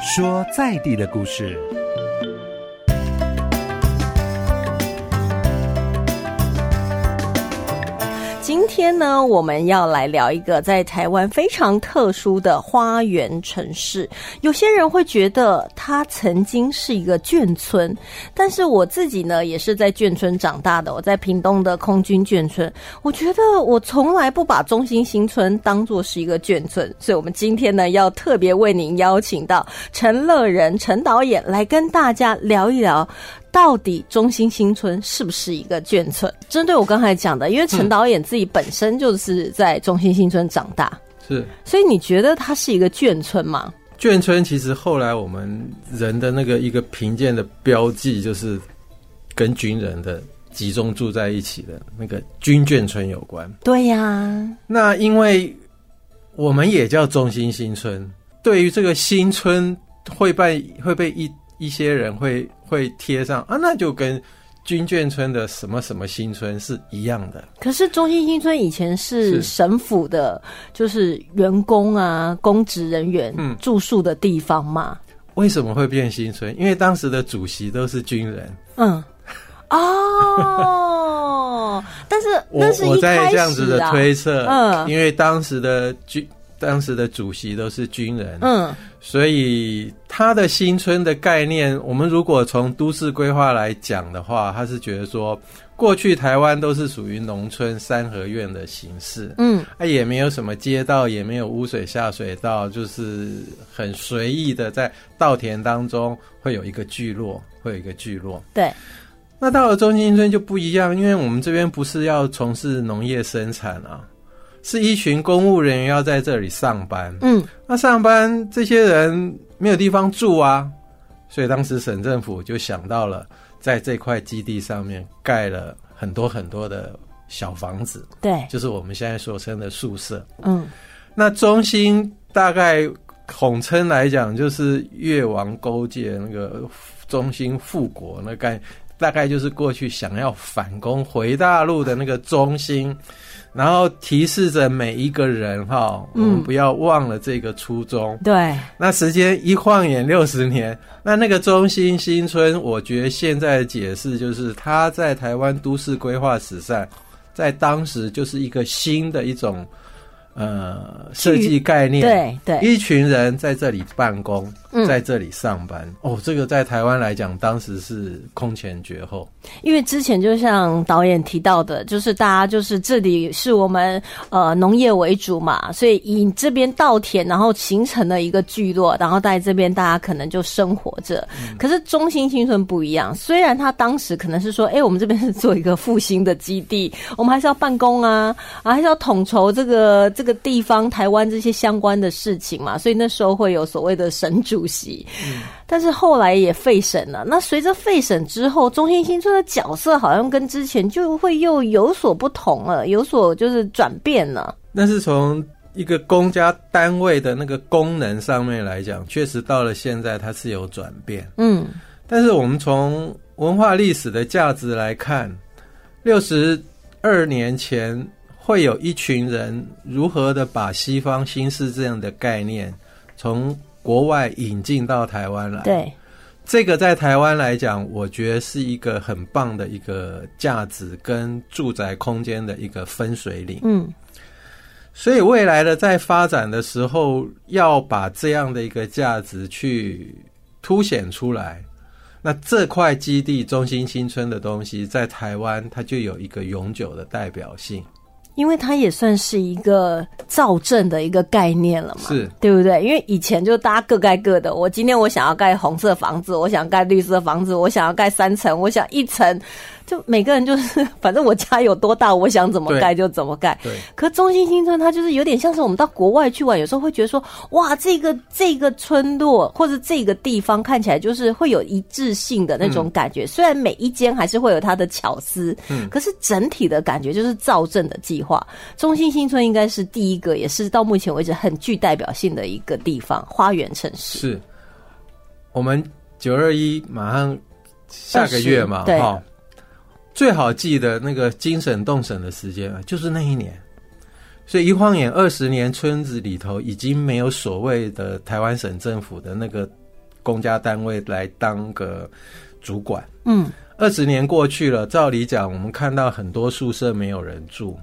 说在地的故事。天呢，我们要来聊一个在台湾非常特殊的花园城市。有些人会觉得它曾经是一个眷村，但是我自己呢，也是在眷村长大的。我在屏东的空军眷村，我觉得我从来不把中心新村当作是一个眷村。所以，我们今天呢，要特别为您邀请到陈乐仁陈导演来跟大家聊一聊。到底中心新村是不是一个眷村？针对我刚才讲的，因为陈导演自己本身就是在中心新村长大，是，所以你觉得它是一个眷村吗？眷村其实后来我们人的那个一个贫贱的标记，就是跟军人的集中住在一起的那个军眷村有关。对呀，那因为我们也叫中心新村，对于这个新村会被会被一一些人会。会贴上啊，那就跟军眷村的什么什么新村是一样的。可是中心新村以前是省府的，就是员工啊、公职人员住宿的地方嘛。为什么会变新村？因为当时的主席都是军人。嗯，哦，但是我我在这样子的推测，嗯，因为当时的军。当时的主席都是军人，嗯，所以他的新村的概念，我们如果从都市规划来讲的话，他是觉得说，过去台湾都是属于农村三合院的形式，嗯，啊，也没有什么街道，也没有污水下水道，就是很随意的在稻田当中会有一个聚落，会有一个聚落，对。那到了中心村就不一样，因为我们这边不是要从事农业生产啊。是一群公务人员要在这里上班，嗯，那上班这些人没有地方住啊，所以当时省政府就想到了，在这块基地上面盖了很多很多的小房子，对，就是我们现在所称的宿舍，嗯，那中心大概统称来讲，就是越王勾践那个中心复国那概，大概就是过去想要反攻回大陆的那个中心。然后提示着每一个人哈，我们不要忘了这个初衷。对，那时间一晃眼六十年，那那个中心新村，我觉得现在的解释就是，它在台湾都市规划史上，在当时就是一个新的一种。呃，设计概念，对对，一群人在这里办公，在这里上班。哦，这个在台湾来讲，当时是空前绝后。因为之前就像导演提到的，就是大家就是这里是我们呃农业为主嘛，所以以这边稻田，然后形成了一个聚落，然后在这边大家可能就生活着。可是中心新村不一样，虽然他当时可能是说，哎，我们这边是做一个复兴的基地，我们还是要办公啊，啊，还是要统筹这个这个。地方台湾这些相关的事情嘛，所以那时候会有所谓的神主席，但是后来也废省了。那随着废省之后，中心新村的角色好像跟之前就会又有所不同了，有所就是转变了。那是从一个公家单位的那个功能上面来讲，确实到了现在它是有转变。嗯，但是我们从文化历史的价值来看，六十二年前。会有一群人如何的把西方新式这样的概念从国外引进到台湾来？对，这个在台湾来讲，我觉得是一个很棒的一个价值跟住宅空间的一个分水岭。嗯，所以未来的在发展的时候，要把这样的一个价值去凸显出来，那这块基地中心新村的东西，在台湾它就有一个永久的代表性。因为它也算是一个造镇的一个概念了嘛，是对不对？因为以前就大家各盖各的，我今天我想要盖红色房子，我想盖绿色房子，我想要盖三层，我想一层。就每个人就是，反正我家有多大，我想怎么盖就怎么盖。对。可中心新村它就是有点像是我们到国外去玩，有时候会觉得说，哇，这个这个村落或者这个地方看起来就是会有一致性的那种感觉。虽然每一间还是会有它的巧思，嗯，可是整体的感觉就是造镇的计划。中心新村应该是第一个，也是到目前为止很具代表性的一个地方，花园城市。是。我们九二一马上下个月嘛，哈。最好记得那个精神动审的时间啊，就是那一年。所以一晃眼二十年，村子里头已经没有所谓的台湾省政府的那个公家单位来当个主管。嗯，二十年过去了，照理讲，我们看到很多宿舍没有人住，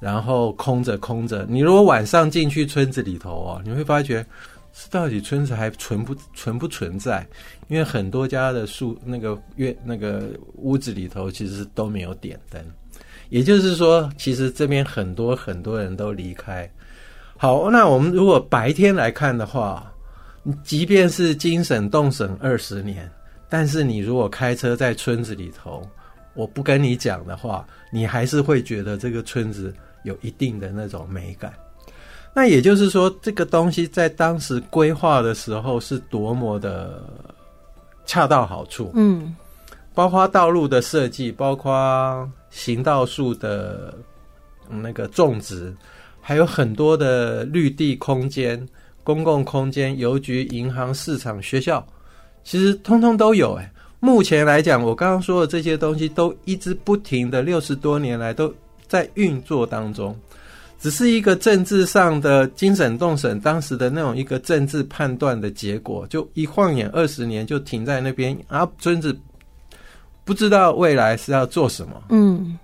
然后空着空着。你如果晚上进去村子里头哦，你会发觉，是到底村子还存不存不存在？因为很多家的树那个院那个屋子里头其实都没有点灯。也就是说，其实这边很多很多人都离开。好，那我们如果白天来看的话，即便是精省动省二十年，但是你如果开车在村子里头，我不跟你讲的话，你还是会觉得这个村子有一定的那种美感。那也就是说，这个东西在当时规划的时候是多么的恰到好处。嗯，包括道路的设计，包括。行道树的那个种植，还有很多的绿地空间、公共空间、邮局、银行、市场、学校，其实通通都有。哎，目前来讲，我刚刚说的这些东西都一直不停的，六十多年来都在运作当中，只是一个政治上的精神动审当时的那种一个政治判断的结果，就一晃眼二十年就停在那边啊，村子。不知道未来是要做什么。嗯，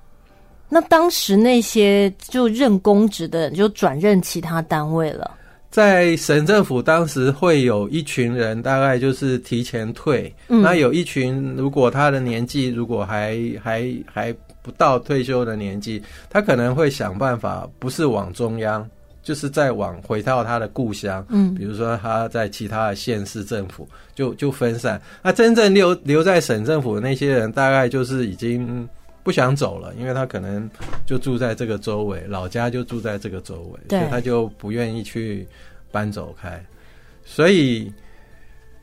那当时那些就任公职的人就转任其他单位了。在省政府当时会有一群人，大概就是提前退。那有一群，如果他的年纪如果还还还不到退休的年纪，他可能会想办法，不是往中央。就是再往回到他的故乡，嗯，比如说他在其他的县市政府就就分散。那真正留留在省政府的那些人，大概就是已经不想走了，因为他可能就住在这个周围，老家就住在这个周围，所以他就不愿意去搬走开。所以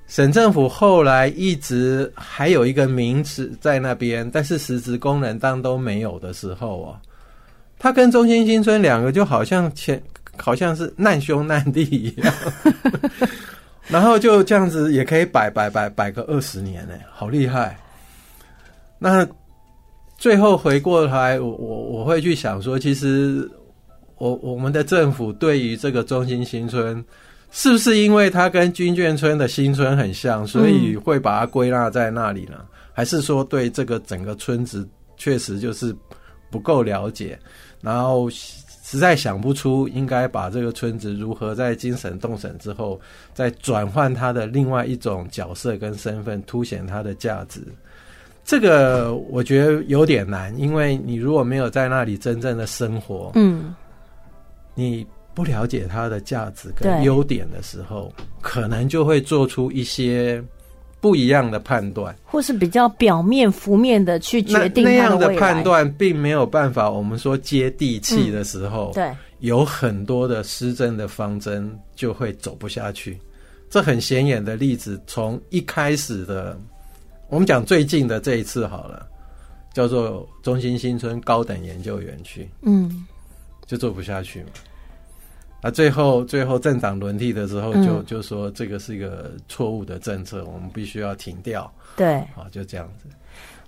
省政府后来一直还有一个名词在那边，但是实质功能当都没有的时候啊，他跟中心新村两个就好像前。好像是难兄难弟一样，然后就这样子也可以摆摆摆摆个二十年呢，好厉害。那最后回过来，我我我会去想说，其实我我们的政府对于这个中心新村，是不是因为它跟军眷村的新村很像，所以会把它归纳在那里呢？还是说对这个整个村子确实就是不够了解，然后？实在想不出应该把这个村子如何在精神动省之后，再转换它的另外一种角色跟身份，凸显它的价值。这个我觉得有点难，因为你如果没有在那里真正的生活，嗯，你不了解它的价值跟优点的时候，可能就会做出一些。不一样的判断，或是比较表面、浮面的去决定那样的判断，并没有办法。我们说接地气的时候，对，有很多的施政的方针就会走不下去。这很显眼的例子，从一开始的，我们讲最近的这一次好了，叫做中心新村高等研究园区，嗯，就做不下去嘛。啊，最后最后政党轮替的时候，就就说这个是一个错误的政策，我们必须要停掉。对，啊，就这样子。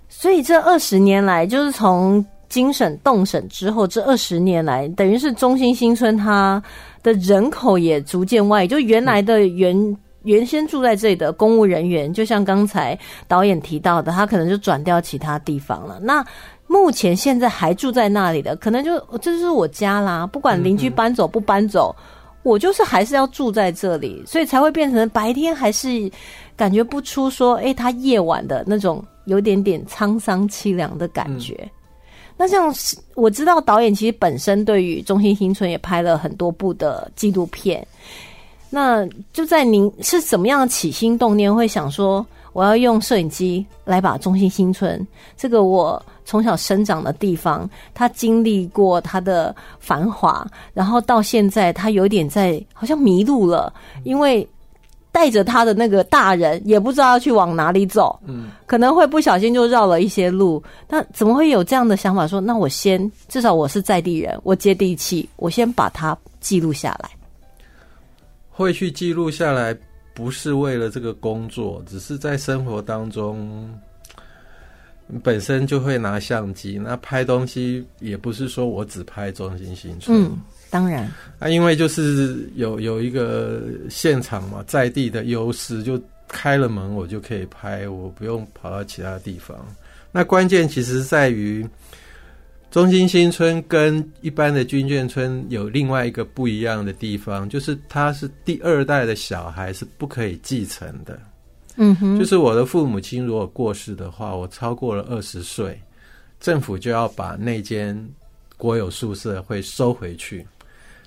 所以这二十年来，就是从精省动省之后，这二十年来，等于是中心新村它的人口也逐渐外移，就原来的原原先住在这里的公务人员，就像刚才导演提到的，他可能就转掉其他地方了。那目前现在还住在那里的，可能就这就是我家啦。不管邻居搬走不搬走，我就是还是要住在这里，所以才会变成白天还是感觉不出说，哎，他夜晚的那种有点点沧桑凄凉的感觉。那像我知道导演其实本身对于中心新村也拍了很多部的纪录片，那就在您是怎么样的起心动念，会想说？我要用摄影机来把中心新村这个我从小生长的地方，它经历过它的繁华，然后到现在它有点在好像迷路了，因为带着他的那个大人也不知道要去往哪里走，嗯，可能会不小心就绕了一些路。那怎么会有这样的想法？说那我先至少我是在地人，我接地气，我先把它记录下来，会去记录下来。不是为了这个工作，只是在生活当中，本身就会拿相机。那拍东西也不是说我只拍中心新村，嗯，当然，啊，因为就是有有一个现场嘛，在地的优势，就开了门，我就可以拍，我不用跑到其他地方。那关键其实在于，中心新村跟一般的军眷村有另外一个不一样的地方，就是它是第二代的小孩是不可以继承的。嗯哼，就是我的父母亲如果过世的话，我超过了二十岁，政府就要把那间国有宿舍会收回去，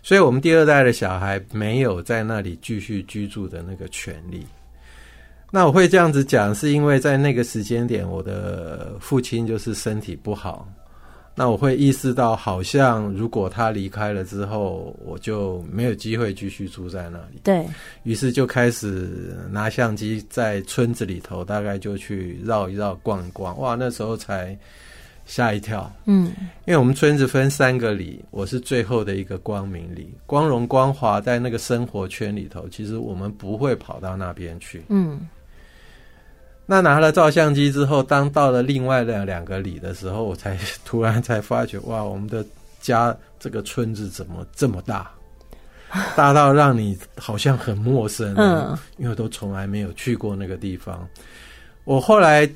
所以我们第二代的小孩没有在那里继续居住的那个权利。那我会这样子讲，是因为在那个时间点，我的父亲就是身体不好。那我会意识到，好像如果他离开了之后，我就没有机会继续住在那里。对于是就开始拿相机在村子里头，大概就去绕一绕、逛一逛。哇，那时候才吓一跳。嗯，因为我们村子分三个里，我是最后的一个光明里，光荣光华在那个生活圈里头，其实我们不会跑到那边去。嗯。那拿了照相机之后，当到了另外的两个里的时候，我才突然才发觉，哇，我们的家这个村子怎么这么大，大到让你好像很陌生。嗯，因为都从来没有去过那个地方。我后来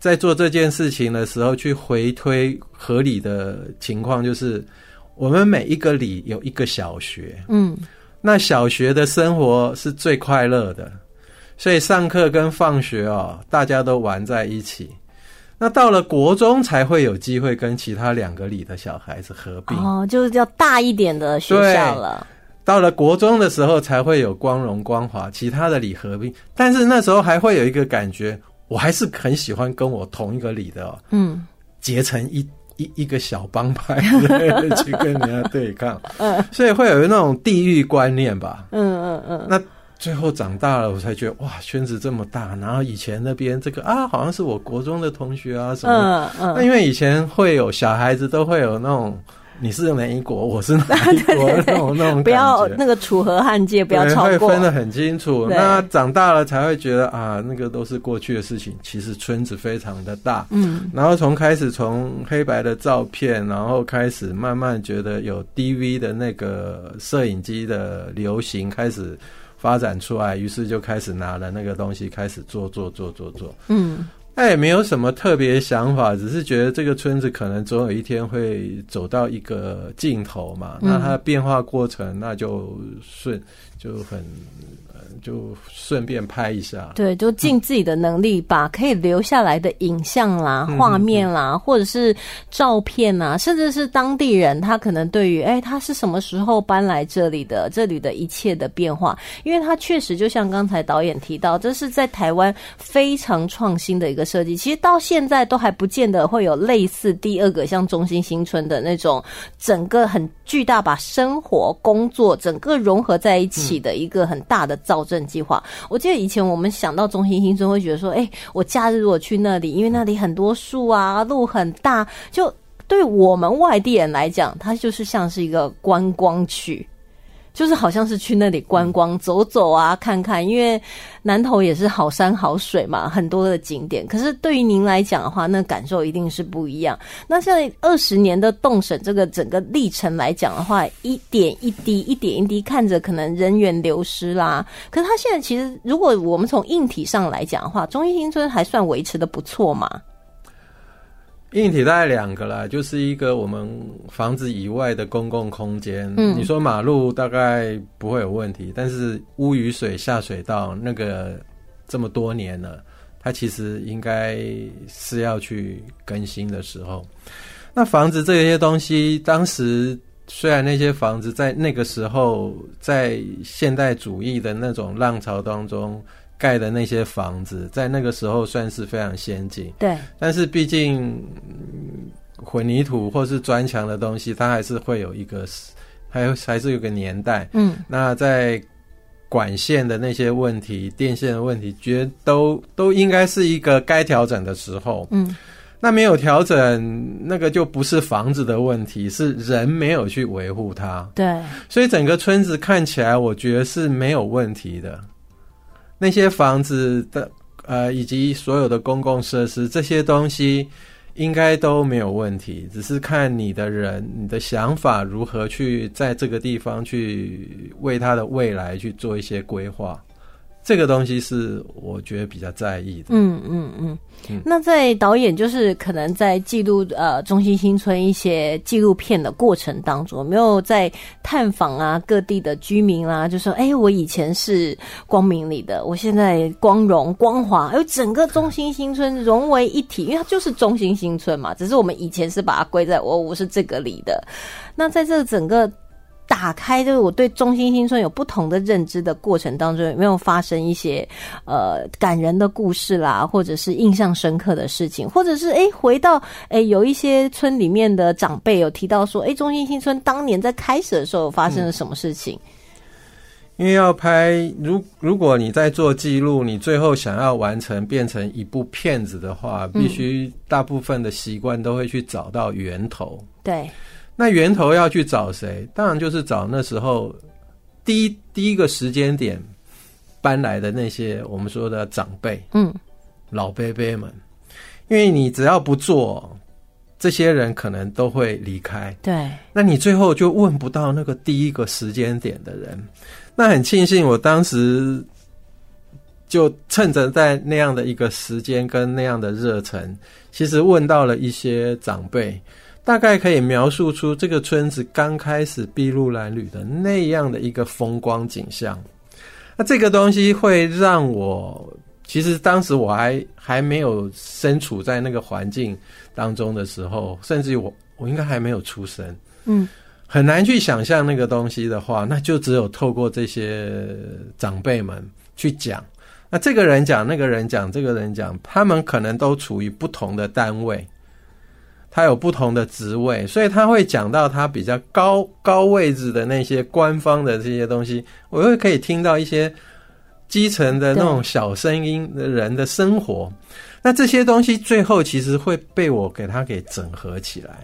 在做这件事情的时候，去回推合理的情况，就是我们每一个里有一个小学。嗯，那小学的生活是最快乐的。所以上课跟放学哦，大家都玩在一起。那到了国中才会有机会跟其他两个里的小孩子合并哦，就是要大一点的学校了。到了国中的时候才会有光荣光华，其他的里合并。但是那时候还会有一个感觉，我还是很喜欢跟我同一个里的，嗯，结成一一一个小帮派 去跟人家对抗。嗯，所以会有那种地域观念吧。嗯嗯嗯，那。最后长大了，我才觉得哇，圈子这么大。然后以前那边这个啊，好像是我国中的同学啊什么。嗯嗯。那因为以前会有小孩子都会有那种，你是哪一国，我是哪一国那种那种 不要那个楚河汉界，不要超过。会分得很清楚。那长大了才会觉得啊，那个都是过去的事情。其实村子非常的大。嗯。然后从开始从黑白的照片，然后开始慢慢觉得有 DV 的那个摄影机的流行开始。发展出来，于是就开始拿了那个东西开始做做做做做。嗯，他也没有什么特别想法，只是觉得这个村子可能总有一天会走到一个尽头嘛。那它的变化过程，那就顺就很。就顺便拍一下，对，就尽自己的能力，把可以留下来的影像啦、画面啦，或者是照片啊，甚至是当地人，他可能对于哎，他是什么时候搬来这里的，这里的一切的变化，因为他确实就像刚才导演提到，这是在台湾非常创新的一个设计，其实到现在都还不见得会有类似第二个像中心新村的那种整个很巨大，把生活、工作整个融合在一起的一个很大的造。保证计划，我记得以前我们想到中心新村，会觉得说，哎，我假日如果去那里，因为那里很多树啊，路很大，就对我们外地人来讲，它就是像是一个观光区。就是好像是去那里观光走走啊，看看，因为南头也是好山好水嘛，很多的景点。可是对于您来讲的话，那感受一定是不一样。那像二十年的动审这个整个历程来讲的话，一点一滴，一点一滴看着可能人员流失啦。可是他现在其实，如果我们从硬体上来讲的话，中医新村还算维持的不错嘛。硬体大概两个啦，就是一个我们房子以外的公共空间。嗯，你说马路大概不会有问题，但是污雨水下水道那个这么多年了，它其实应该是要去更新的时候。那房子这些东西，当时虽然那些房子在那个时候，在现代主义的那种浪潮当中。盖的那些房子，在那个时候算是非常先进。对，但是毕竟混凝土或是砖墙的东西，它还是会有一个，还有还是有个年代。嗯，那在管线的那些问题、电线的问题，觉得都都应该是一个该调整的时候。嗯，那没有调整，那个就不是房子的问题，是人没有去维护它。对，所以整个村子看起来，我觉得是没有问题的。那些房子的呃，以及所有的公共设施，这些东西应该都没有问题，只是看你的人、你的想法如何去在这个地方去为他的未来去做一些规划，这个东西是我觉得比较在意的。嗯嗯嗯。那在导演就是可能在记录呃中心新村一些纪录片的过程当中，有没有在探访啊各地的居民啦？就说哎，我以前是光明里的，我现在光荣光华，哎，整个中心新村融为一体，因为它就是中心新村嘛。只是我们以前是把它归在我我是这个里的。那在这整个。打开就是我对中心新村有不同的认知的过程当中，有没有发生一些呃感人的故事啦，或者是印象深刻的事情，或者是哎回到哎有一些村里面的长辈有提到说，哎中心新村当年在开始的时候发生了什么事情？因为要拍，如如果你在做记录，你最后想要完成变成一部片子的话，必须大部分的习惯都会去找到源头。对。那源头要去找谁？当然就是找那时候第一第一个时间点搬来的那些我们说的长辈，嗯，老伯伯们。因为你只要不做，这些人可能都会离开。对，那你最后就问不到那个第一个时间点的人。那很庆幸，我当时就趁着在那样的一个时间跟那样的热忱，其实问到了一些长辈。大概可以描述出这个村子刚开始筚路蓝缕的那样的一个风光景象。那这个东西会让我，其实当时我还还没有身处在那个环境当中的时候，甚至于我我应该还没有出生，嗯，很难去想象那个东西的话，那就只有透过这些长辈们去讲。那这个人讲，那个人讲，这个人讲，他们可能都处于不同的单位。他有不同的职位，所以他会讲到他比较高高位置的那些官方的这些东西，我又可以听到一些基层的那种小声音的人的生活。那这些东西最后其实会被我给他给整合起来，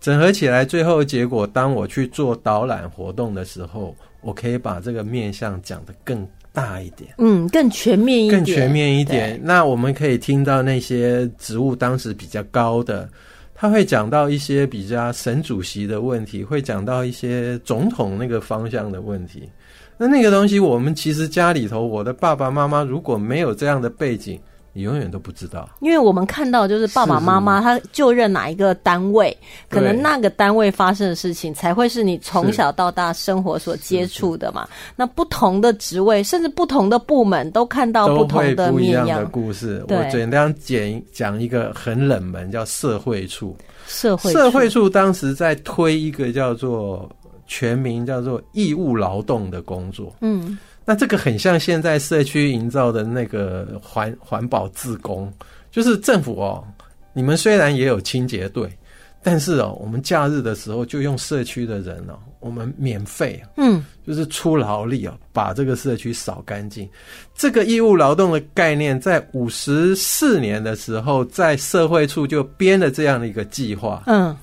整合起来，最后结果当我去做导览活动的时候，我可以把这个面向讲得更大一点，嗯，更全面一点，更全面一点。那我们可以听到那些职务当时比较高的。他会讲到一些比较省主席的问题，会讲到一些总统那个方向的问题。那那个东西，我们其实家里头，我的爸爸妈妈如果没有这样的背景。你永远都不知道，因为我们看到就是爸爸妈妈他就任哪一个单位，可能那个单位发生的事情才会是你从小到大生活所接触的嘛。那不同的职位，甚至不同的部门，都看到不同的面样的故事。我简单讲讲一个很冷门，叫社会处。社会社会处当时在推一个叫做全名叫做义务劳动的工作。嗯。那这个很像现在社区营造的那个环环保自工，就是政府哦，你们虽然也有清洁队，但是哦，我们假日的时候就用社区的人哦，我们免费，嗯，就是出劳力哦，把这个社区扫干净。这个义务劳动的概念，在五十四年的时候，在社会处就编了这样的一个计划，嗯。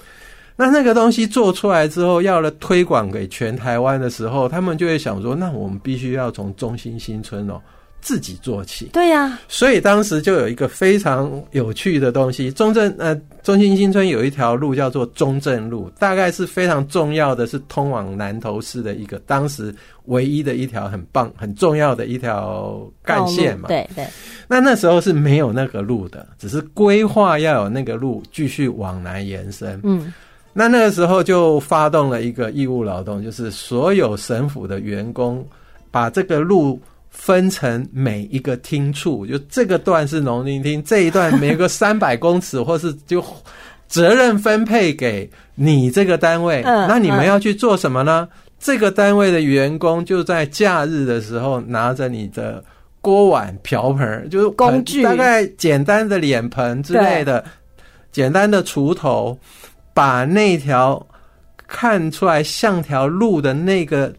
那那个东西做出来之后，要了推广给全台湾的时候，他们就会想说：那我们必须要从中心新村哦自己做起。对呀，所以当时就有一个非常有趣的东西，中正呃中心新村有一条路叫做中正路，大概是非常重要的是通往南投市的一个当时唯一的一条很棒很重要的一条干线嘛。对对。那那时候是没有那个路的，只是规划要有那个路继续往南延伸。嗯。那那个时候就发动了一个义务劳动，就是所有省府的员工把这个路分成每一个厅处，就这个段是农林厅，这一段每个 三百公尺，或是就责任分配给你这个单位。那你们要去做什么呢？这个单位的员工就在假日的时候拿着你的锅碗瓢盆，就是工具，大概简单的脸盆之类的，简单的锄头。把那条看出来像条路的那个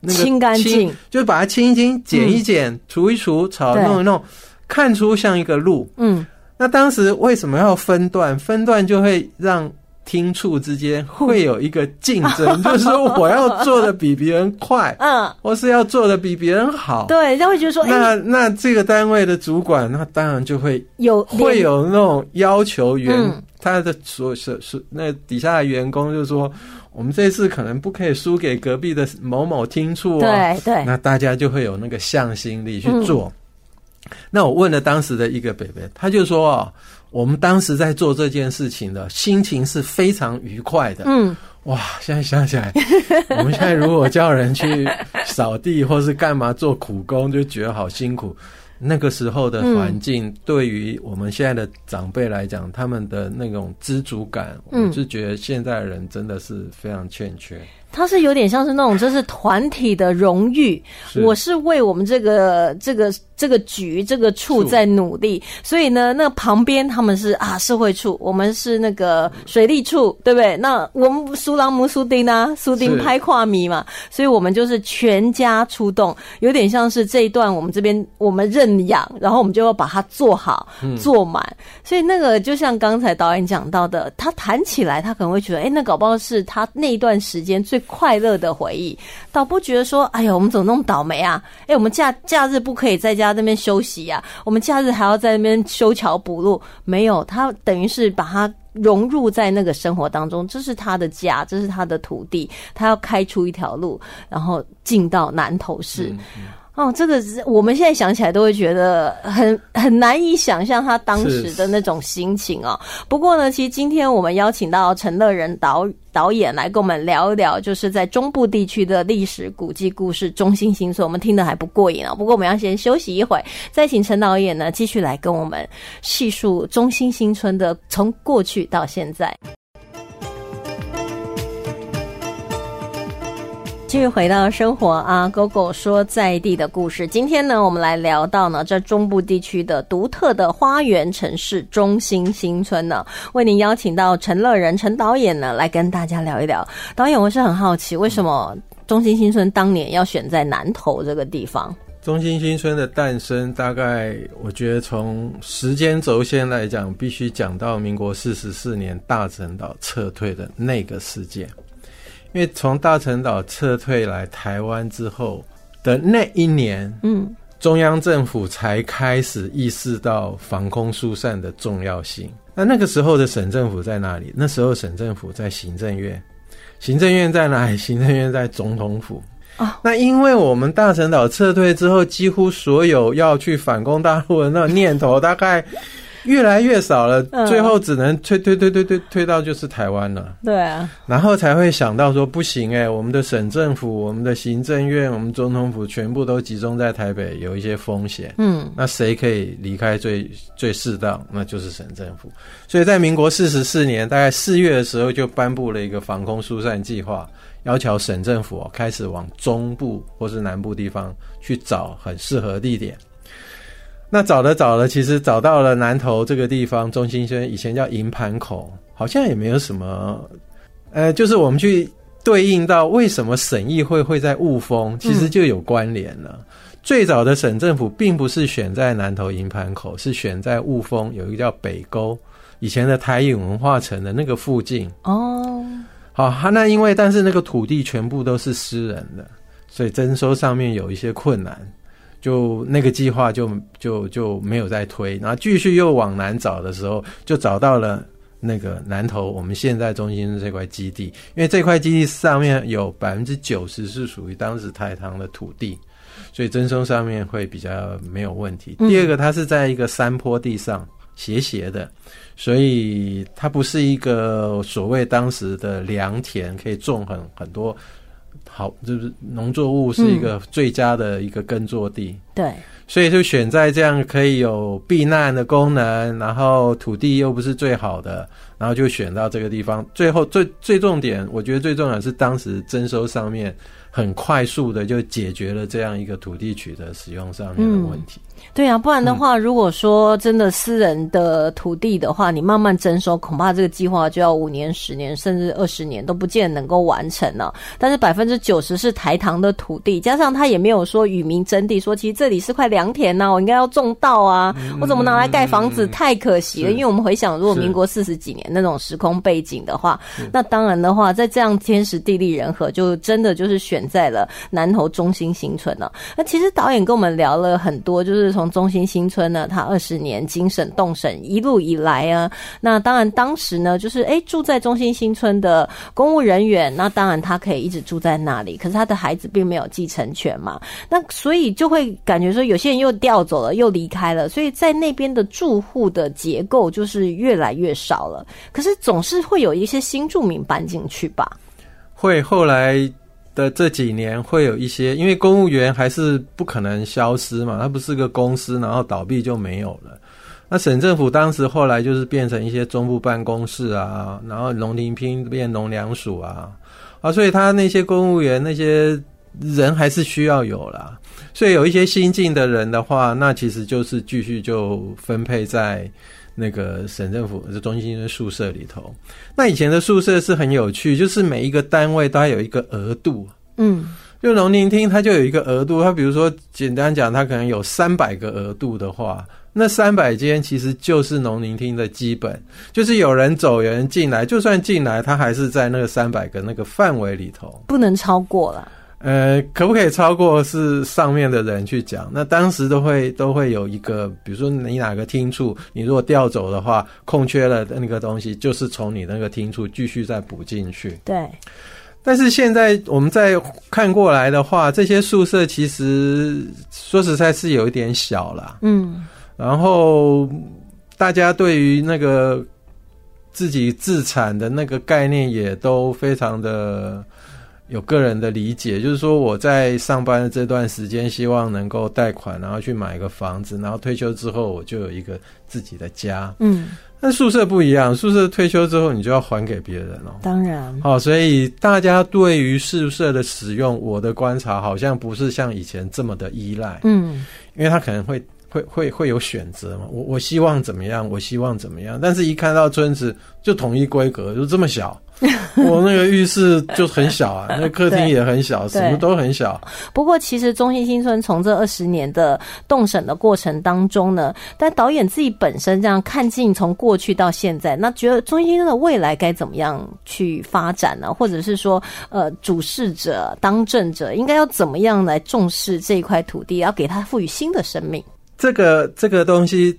那个清干净，就把它清一清、剪一剪、除一除、草弄一弄，看出像一个路。嗯，那当时为什么要分段？分段就会让厅处之间会有一个竞争，就是说我要做的比别人快，嗯，或是要做的比别人好，对，人家会觉得说，那那这个单位的主管，那当然就会有会有那种要求员他的所所所那底下的员工，就是说，我们这次可能不可以输给隔壁的某某厅处，对对，那大家就会有那个向心力去做。那我问了当时的一个北北，他就说啊。我们当时在做这件事情的心情是非常愉快的。嗯，哇，现在想起来，我们现在如果叫人去扫地或是干嘛做苦工，就觉得好辛苦。那个时候的环境，对于我们现在的长辈来讲，他们的那种知足感，我就觉得现在人真的是非常欠缺。他是有点像是那种，就是团体的荣誉。我是为我们这个这个这个局这个处在努力，所以呢，那旁边他们是啊社会处，我们是那个水利处，对不对？那我们苏朗姆苏丁啊，苏丁拍跨迷嘛，所以我们就是全家出动，有点像是这一段我们这边我们认养，然后我们就要把它做好做满。所以那个就像刚才导演讲到的，他谈起来他可能会觉得，哎，那搞不好是他那一段时间最。快乐的回忆，倒不觉得说，哎呀，我们怎么那么倒霉啊？哎，我们假假日不可以在家那边休息呀？我们假日还要在那边修桥补路？没有，他等于是把它融入在那个生活当中，这是他的家，这是他的土地，他要开出一条路，然后进到南投市。哦，这个我们现在想起来都会觉得很很难以想象他当时的那种心情哦。不过呢，其实今天我们邀请到陈乐仁导导演来跟我们聊一聊，就是在中部地区的历史古迹故事中心新村，我们听的还不过瘾啊。不过我们要先休息一会，再请陈导演呢继续来跟我们细述中心新村的从过去到现在。继续回到生活啊，狗狗说在地的故事。今天呢，我们来聊到呢，这中部地区的独特的花园城市中心新村呢，为您邀请到陈乐仁陈导演呢，来跟大家聊一聊。导演，我是很好奇，为什么中心新村当年要选在南投这个地方？中心新村的诞生，大概我觉得从时间轴线来讲，必须讲到民国四十四年大陈岛撤退的那个事件。因为从大陈岛撤退来台湾之后的那一年，嗯，中央政府才开始意识到防空疏散的重要性。那那个时候的省政府在哪里？那时候省政府在行政院，行政院在哪里？行政院在总统府啊。那因为我们大陈岛撤退之后，几乎所有要去反攻大陆的那念头，大概。越来越少了，最后只能推推推推推推到就是台湾了。对啊，然后才会想到说不行哎，我们的省政府、我们的行政院、我们总统府全部都集中在台北，有一些风险。嗯，那谁可以离开最最适当？那就是省政府。所以在民国四十四年，大概四月的时候就颁布了一个防空疏散计划，要求省政府开始往中部或是南部地方去找很适合地点。那找了找了，其实找到了南投这个地方，中心村以前叫营盘口，好像也没有什么，呃，就是我们去对应到为什么省议会会在雾峰，其实就有关联了。最早的省政府并不是选在南投营盘口，是选在雾峰，有一个叫北沟，以前的台影文化城的那个附近。哦，好，那因为但是那个土地全部都是私人的，所以征收上面有一些困难。就那个计划就就就没有再推，然后继续又往南找的时候，就找到了那个南头我们现在中心这块基地，因为这块基地上面有百分之九十是属于当时台糖的土地，所以征收上面会比较没有问题。第二个，它是在一个山坡地上斜斜的，所以它不是一个所谓当时的良田，可以种很很多。好，就是农作物是一个最佳的一个耕作地，对，所以就选在这样可以有避难的功能，然后土地又不是最好的，然后就选到这个地方。最后最最重点，我觉得最重要是当时征收上面很快速的就解决了这样一个土地取得使用上面的问题。对啊，不然的话，如果说真的私人的土地的话，你慢慢征收，恐怕这个计划就要五年、十年，甚至二十年都不见能够完成了。但是百分之九十是台糖的土地，加上他也没有说与民争地，说其实这里是块良田呐，我应该要种稻啊，我怎么拿来盖房子？太可惜了。因为我们回想，如果民国四十几年那种时空背景的话，那当然的话，在这样天时地利人和，就真的就是选在了南投中心新村了。那其实导演跟我们聊了很多，就是。从中心新村呢，他二十年精神动审一路以来啊，那当然当时呢，就是哎住在中心新村的公务人员，那当然他可以一直住在那里，可是他的孩子并没有继承权嘛，那所以就会感觉说有些人又调走了，又离开了，所以在那边的住户的结构就是越来越少了。可是总是会有一些新住民搬进去吧？会后来。的这几年会有一些，因为公务员还是不可能消失嘛，它不是个公司，然后倒闭就没有了。那省政府当时后来就是变成一些中部办公室啊，然后农林厅变农粮署啊，啊，所以他那些公务员那些人还是需要有啦。所以有一些新进的人的话，那其实就是继续就分配在。那个省政府的中心的宿舍里头，那以前的宿舍是很有趣，就是每一个单位都有一个额度，嗯，就农林厅它就有一个额度，它比如说简单讲，它可能有三百个额度的话，那三百间其实就是农林厅的基本，就是有人走，有人进来，就算进来，它还是在那个三百个那个范围里头，不能超过了。呃，可不可以超过是上面的人去讲？那当时都会都会有一个，比如说你哪个厅处，你如果调走的话，空缺了的那个东西，就是从你那个厅处继续再补进去。对。但是现在我们再看过来的话，这些宿舍其实说实在是有一点小了。嗯。然后大家对于那个自己自产的那个概念也都非常的。有个人的理解，就是说我在上班的这段时间，希望能够贷款，然后去买一个房子，然后退休之后我就有一个自己的家。嗯，但宿舍不一样，宿舍退休之后你就要还给别人了。当然，好，所以大家对于宿舍的使用，我的观察好像不是像以前这么的依赖。嗯，因为他可能会会会会有选择嘛，我我希望怎么样，我希望怎么样，但是一看到村子就统一规格，就这么小。我那个浴室就很小啊，那客厅也很小，什么都很小。不过，其实中心新村从这二十年的动审的过程当中呢，但导演自己本身这样看尽从过去到现在，那觉得中心新村的未来该怎么样去发展呢？或者是说，呃，主事者、当政者应该要怎么样来重视这一块土地，要给它赋予新的生命？这个这个东西。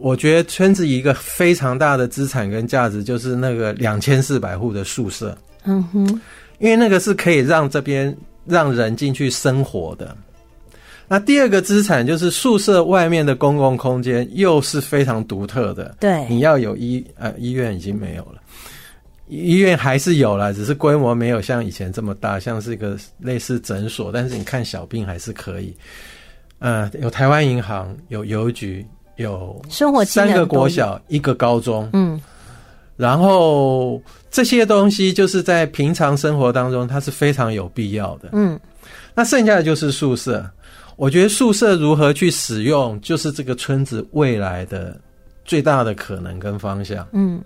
我觉得村子一个非常大的资产跟价值，就是那个两千四百户的宿舍。嗯哼，因为那个是可以让这边让人进去生活的。那第二个资产就是宿舍外面的公共空间，又是非常独特的。对，你要有医呃医院已经没有了，医院还是有了，只是规模没有像以前这么大，像是一个类似诊所，但是你看小病还是可以。呃，有台湾银行，有邮局。有生活三个国小，一个高中，嗯，然后这些东西就是在平常生活当中，它是非常有必要的，嗯。那剩下的就是宿舍，我觉得宿舍如何去使用，就是这个村子未来的最大的可能跟方向，嗯。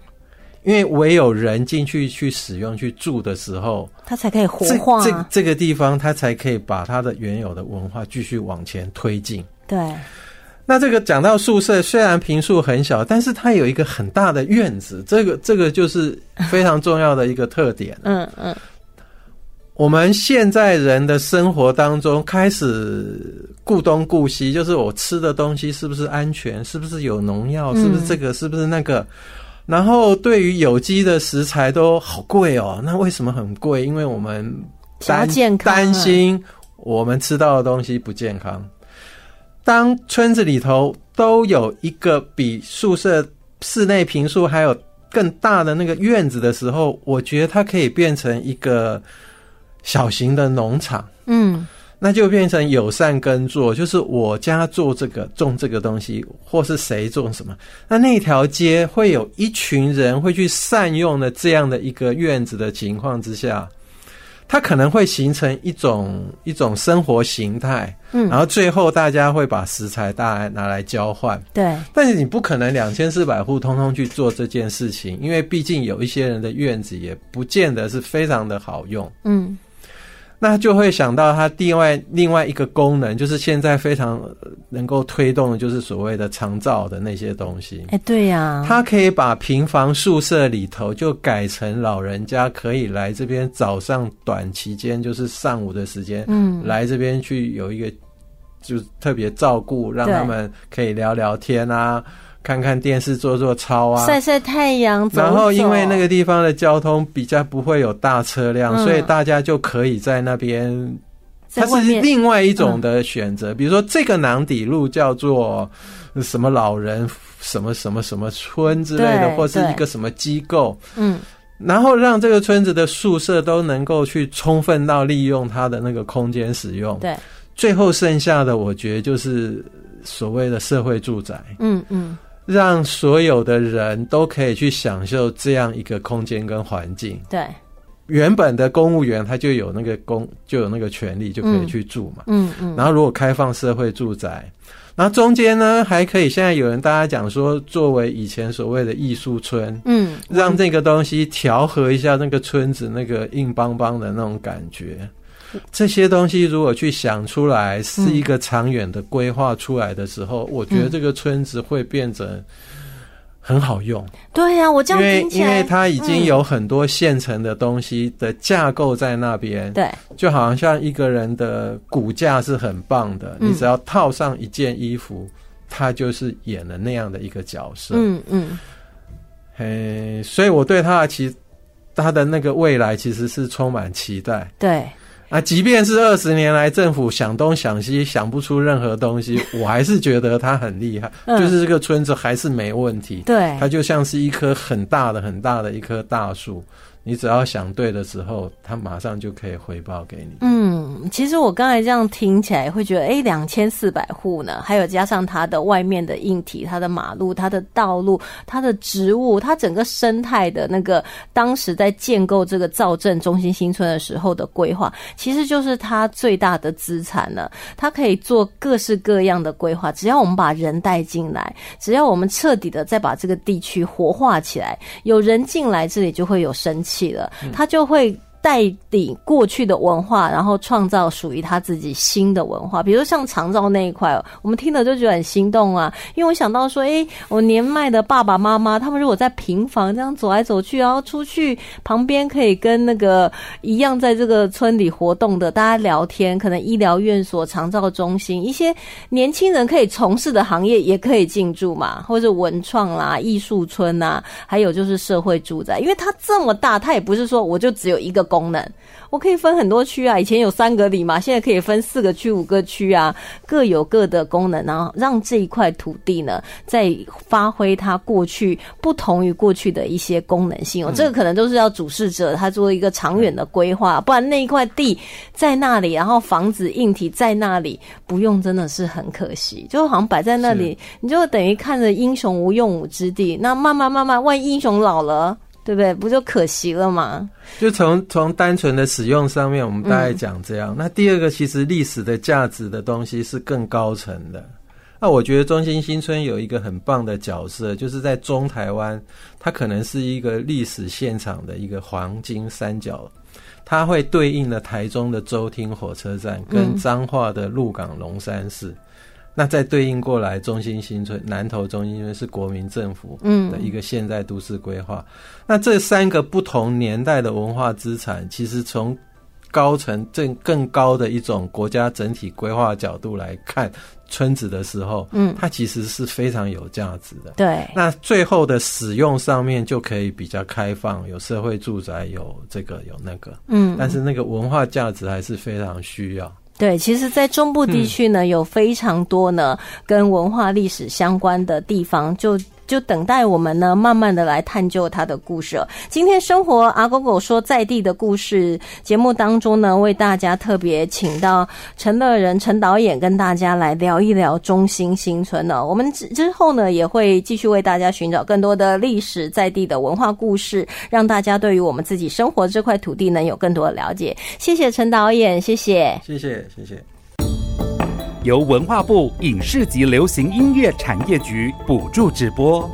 因为唯有人进去去使用去住的时候，它才可以活化这这个地方，它才可以把它的原有的文化继续往前推进，对。那这个讲到宿舍，虽然平数很小，但是它有一个很大的院子，这个这个就是非常重要的一个特点。嗯嗯，我们现在人的生活当中开始顾东顾西，就是我吃的东西是不是安全，是不是有农药，是不是这个，是不是那个？然后对于有机的食材都好贵哦，那为什么很贵？因为我们担担心我们吃到的东西不健康。当村子里头都有一个比宿舍室内平数还有更大的那个院子的时候，我觉得它可以变成一个小型的农场。嗯，那就变成友善耕作，就是我家做这个种这个东西，或是谁种什么，那那条街会有一群人会去善用的这样的一个院子的情况之下，它可能会形成一种一种生活形态，嗯，然后最后大家会把食材大家拿来交换，对。但是你不可能两千四百户通通去做这件事情，因为毕竟有一些人的院子也不见得是非常的好用，嗯。那就会想到它另外另外一个功能，就是现在非常能够推动的，就是所谓的长照的那些东西。哎，对呀，它可以把平房宿舍里头就改成老人家可以来这边早上短期间，就是上午的时间，嗯，来这边去有一个就特别照顾，让他们可以聊聊天啊。看看电视，做做操啊，晒晒太阳。然后，因为那个地方的交通比较不会有大车辆，所以大家就可以在那边。它是另外一种的选择。比如说，这个囊底路叫做什么老人什么什么什么村之类的，或是一个什么机构。嗯。然后让这个村子的宿舍都能够去充分到利用它的那个空间使用。对。最后剩下的，我觉得就是所谓的社会住宅。嗯嗯。让所有的人都可以去享受这样一个空间跟环境。对，原本的公务员他就有那个公就有那个权利，就可以去住嘛。嗯嗯。然后如果开放社会住宅，然后中间呢还可以，现在有人大家讲说，作为以前所谓的艺术村，嗯，让这个东西调和一下那个村子那个硬邦邦的那种感觉。这些东西如果去想出来，是一个长远的规划出来的时候，我觉得这个村子会变成很好用。对呀，我这样听起来，因为它已经有很多现成的东西的架构在那边。对，就好像像一个人的骨架是很棒的，你只要套上一件衣服，他就是演了那样的一个角色。嗯嗯。嘿，所以我对他的其他的那个未来其实是充满期待。对。啊，即便是二十年来政府想东想西想不出任何东西，我还是觉得他很厉害。就是这个村子还是没问题。对，它就像是一棵很大的、很大的一棵大树。你只要想对的时候，他马上就可以回报给你。嗯，其实我刚才这样听起来会觉得，哎，两千四百户呢，还有加上它的外面的硬体、它的马路、它的道路、它的植物、它整个生态的那个，当时在建构这个造镇中心新村的时候的规划，其实就是它最大的资产了。它可以做各式各样的规划，只要我们把人带进来，只要我们彻底的再把这个地区活化起来，有人进来，这里就会有生气。起了，他就会。带领过去的文化，然后创造属于他自己新的文化。比如像长照那一块，我们听了就觉得很心动啊。因为我想到说，哎，我年迈的爸爸妈妈，他们如果在平房这样走来走去，然后出去旁边可以跟那个一样在这个村里活动的大家聊天，可能医疗院所、长照中心一些年轻人可以从事的行业也可以进驻嘛，或者文创啦、艺术村呐，还有就是社会住宅，因为它这么大，它也不是说我就只有一个。功能，我可以分很多区啊。以前有三个里嘛，现在可以分四个区、五个区啊，各有各的功能，然后让这一块土地呢，在发挥它过去不同于过去的一些功能性。哦，这个可能都是要主事者他做一个长远的规划，不然那一块地在那里，然后房子硬体在那里，不用真的是很可惜，就好像摆在那里，你就等于看着英雄无用武之地。那慢慢慢慢，万一英雄老了。对不对？不就可惜了吗？就从从单纯的使用上面，我们大概讲这样。那第二个，其实历史的价值的东西是更高层的。那我觉得中心新村有一个很棒的角色，就是在中台湾，它可能是一个历史现场的一个黄金三角，它会对应了台中的周厅火车站跟彰化的鹿港龙山寺。那再对应过来，中心新村、南投中心村是国民政府的一个现代都市规划。那这三个不同年代的文化资产，其实从高层更更高的一种国家整体规划角度来看村子的时候，嗯，它其实是非常有价值的。对。那最后的使用上面就可以比较开放，有社会住宅，有这个有那个，嗯，但是那个文化价值还是非常需要。对，其实，在中部地区呢，有非常多呢跟文化历史相关的地方，就。就等待我们呢，慢慢的来探究他的故事。今天生活阿狗狗说在地的故事节目当中呢，为大家特别请到陈乐仁陈导演跟大家来聊一聊中心新村呢。我们之之后呢，也会继续为大家寻找更多的历史在地的文化故事，让大家对于我们自己生活这块土地能有更多的了解。谢谢陈导演，谢谢，谢谢，谢谢。由文化部影视及流行音乐产业局补助直播。